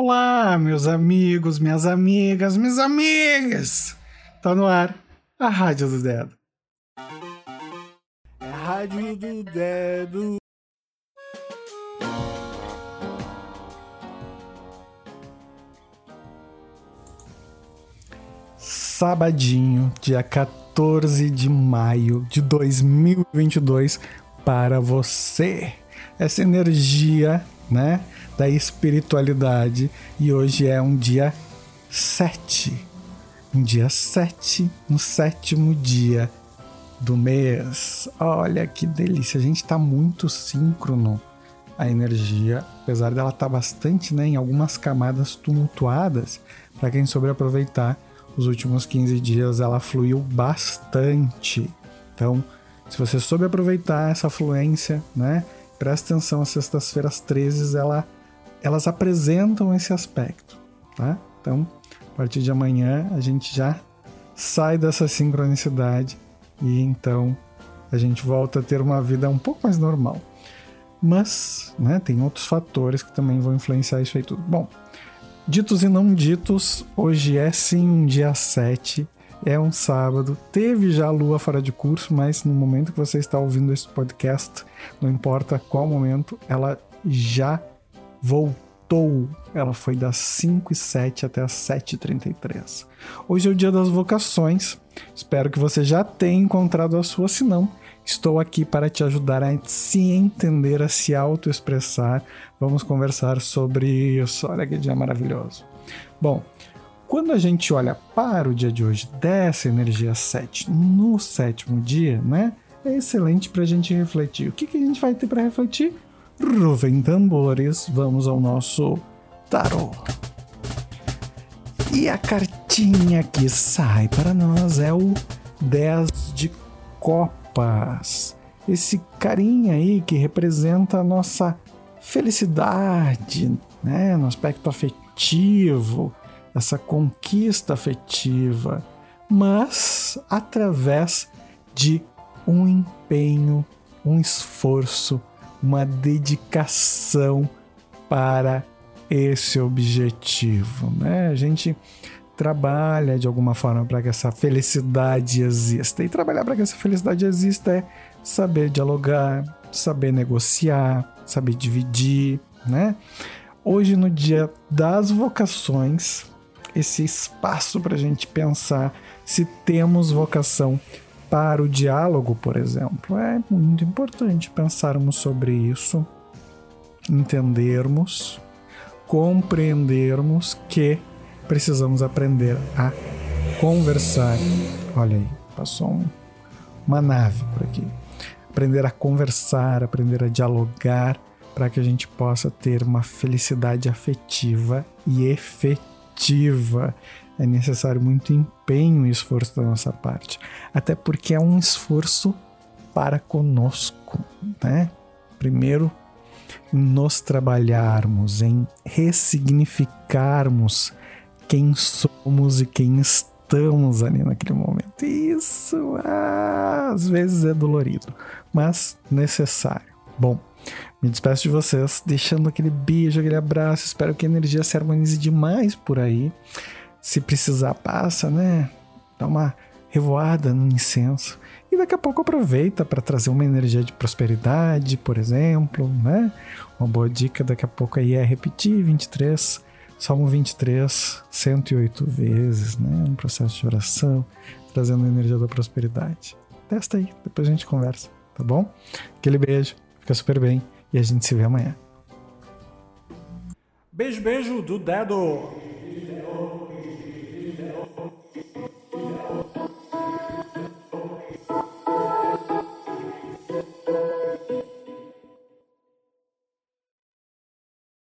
Olá, meus amigos, minhas amigas, minhas amigas! Tá no ar a Rádio do Dedo. É a Rádio do Dedo. Sabadinho, dia 14 de maio de 2022, para você. Essa energia, né? da espiritualidade e hoje é um dia 7. Um dia 7, no sétimo dia do mês. Olha que delícia, a gente está muito síncrono a energia, apesar dela estar tá bastante né, em algumas camadas tumultuadas, para quem soube aproveitar os últimos 15 dias ela fluiu bastante. Então, se você soube aproveitar essa fluência, né, presta atenção, às sextas-feiras 13 ela elas apresentam esse aspecto, tá? Então, a partir de amanhã a gente já sai dessa sincronicidade e então a gente volta a ter uma vida um pouco mais normal. Mas, né, tem outros fatores que também vão influenciar isso aí tudo. Bom, ditos e não ditos, hoje é sim um dia 7, é um sábado. Teve já lua fora de curso, mas no momento que você está ouvindo esse podcast, não importa qual momento, ela já voltou. Ela foi das 5 e 7 até as 7h33. Hoje é o dia das vocações. Espero que você já tenha encontrado a sua, se não, estou aqui para te ajudar a se entender, a se autoexpressar. Vamos conversar sobre isso. Olha que dia maravilhoso. Bom, quando a gente olha para o dia de hoje, dessa energia 7, no sétimo dia, né? É excelente para a gente refletir. O que, que a gente vai ter para refletir? Ruvem tambores, vamos ao nosso tarô. E a cartinha que sai para nós é o 10 de copas. Esse carinha aí que representa a nossa felicidade, né, no aspecto afetivo, essa conquista afetiva, mas através de um empenho, um esforço uma dedicação para esse objetivo, né? A gente trabalha de alguma forma para que essa felicidade exista. E trabalhar para que essa felicidade exista é saber dialogar, saber negociar, saber dividir, né? Hoje, no dia das vocações, esse espaço para a gente pensar se temos vocação para o diálogo, por exemplo, é muito importante pensarmos sobre isso, entendermos, compreendermos que precisamos aprender a conversar. Olha aí, passou um, uma nave por aqui. Aprender a conversar, aprender a dialogar para que a gente possa ter uma felicidade afetiva e efetiva é necessário muito empenho e esforço da nossa parte, até porque é um esforço para conosco, né? Primeiro, nos trabalharmos, em ressignificarmos quem somos e quem estamos ali naquele momento. Isso às vezes é dolorido, mas necessário. Bom, me despeço de vocês, deixando aquele beijo, aquele abraço. Espero que a energia se harmonize demais por aí se precisar, passa, né? Dá uma revoada no incenso. E daqui a pouco aproveita para trazer uma energia de prosperidade, por exemplo, né? Uma boa dica daqui a pouco aí é repetir 23, Salmo 23, 108 vezes, né? Um processo de oração, trazendo a energia da prosperidade. Testa aí, depois a gente conversa, tá bom? Aquele beijo, Fica super bem e a gente se vê amanhã. Beijo, beijo do dedo.